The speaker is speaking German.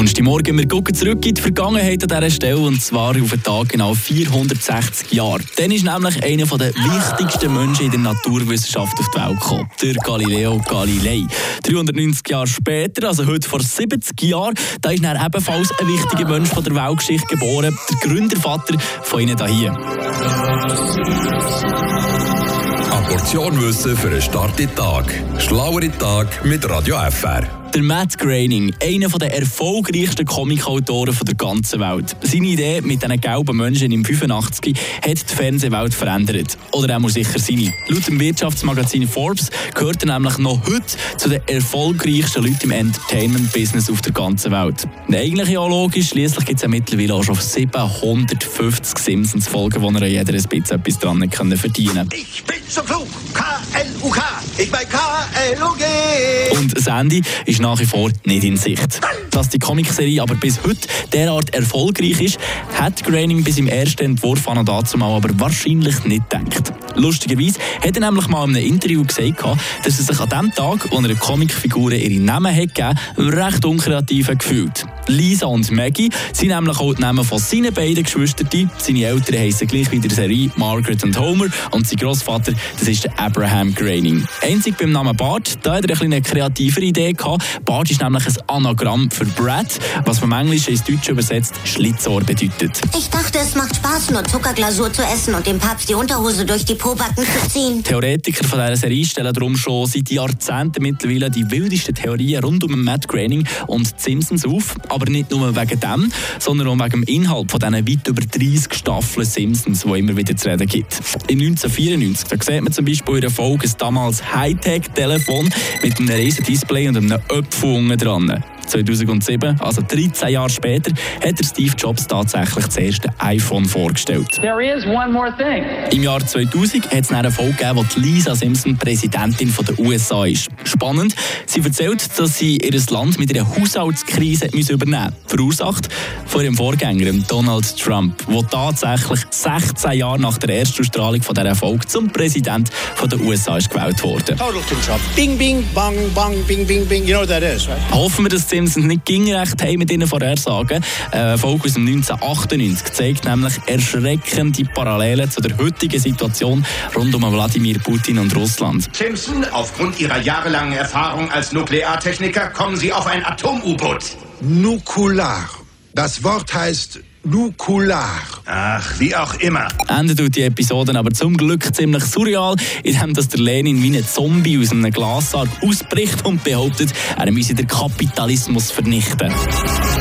Donnerstagmorgen, wir gucken zurück in die Vergangenheit an dieser Stelle und zwar auf den Tag genau 460 Jahre. Dann ist nämlich einer der wichtigsten Menschen in der Naturwissenschaft auf die Welt gekommen, der Galileo Galilei. 390 Jahre später, also heute vor 70 Jahren, da ist er ebenfalls ein wichtiger Mensch von der Weltgeschichte geboren, der Gründervater von Ihnen hier. Eine Portion Wissen für einen starken Tag. Schlauere Tag mit Radio FR. Der Matt Groening, einer der erfolgreichsten Comicautoren der ganzen Welt. Seine Idee mit diesen gelben Menschen im 85 hat die Fernsehwelt verändert. Oder er muss sicher seine. Laut dem Wirtschaftsmagazin Forbes gehört er nämlich noch heute zu den erfolgreichsten Leuten im Entertainment-Business auf der ganzen Welt. Eigentlich ja logisch, schließlich gibt es ja mittlerweile auch schon 750 Simpsons-Folgen, wo er jeder ein bisschen etwas dran können verdienen Ich bin so klug, K-L-U-K, ich bin K-L-U-G. Das Ende ist nach wie vor nicht in Sicht. Dass die Comicserie aber bis heute derart erfolgreich ist, hat Groening bis im ersten Entwurf an dazu mal aber wahrscheinlich nicht gedacht. Lustigerweise hat er nämlich mal in einem Interview gesagt, dass er sich an dem Tag, wo er Comicfiguren ihre Namen hat gegeben, recht unkreativ gefühlt. Lisa und Maggie sind nämlich auch die Namen von seinen beiden Geschwistern. Seine Eltern heißen gleich wie der Serie Margaret und Homer und sein Großvater, das ist der Abraham Groening. Einzig beim Namen Bart, da hat er eine kreativere Idee gehabt. Bart ist nämlich ein Anagramm für Brad, was vom Englischen ins Deutsche übersetzt Schlitzohr bedeutet. Ich dachte, es macht Spaß, nur Zuckerglasur zu essen und dem Papst die Unterhose durch die Pobacken zu ziehen. Theoretiker von dieser Serie stellen darum schon seit Jahrzehnten mittlerweile die wildesten Theorien rund um Matt Groening und die Simpsons auf. Aber nicht nur wegen dem, sondern auch wegen dem Inhalt von diesen weit über 30 Staffeln Simpsons, die immer wieder zu reden gibt. In 1994, da sieht man zum Beispiel in der Folge ein damals Hightech-Telefon mit einem riesen Display und einem Öpfel unten dran. 2007, also 13 Jahre später, hat der Steve Jobs tatsächlich das erste iPhone vorgestellt. There is one more thing. Im Jahr 2000 hat es eine Folge gegeben, wo Lisa Simpson Präsidentin der USA ist. Spannend, sie erzählt, dass sie ihr Land mit einer Haushaltskrise müssen übernehmen. Verursacht von ihrem Vorgänger, Donald Trump, der tatsächlich 16 Jahre nach der Erstausstrahlung von dieser Folge zum Präsident der USA ist gewählt wurde. Total control. Bing, bing, bang, bang, bing, bing, bing. You know what that is, right? Hoffen wir, dass die Simpsons nicht ging recht haben mit ihren Vorhersagen. Eine Folge aus dem 1998 zeigt nämlich erschreckende Parallelen zu der heutigen Situation rund um Wladimir Putin und Russland. Simpson, aufgrund Ihrer jahrelangen Erfahrung als Nukleartechniker kommen Sie auf ein Atom-U-Boot. Nukular. Das Wort heißt Nukular. Ach, wie auch immer. Ende tut die Episode aber zum Glück ziemlich surreal, indem dass der Lenin wie ein Zombie aus einem Glassarg ausbricht und behauptet, er müsse den Kapitalismus vernichten.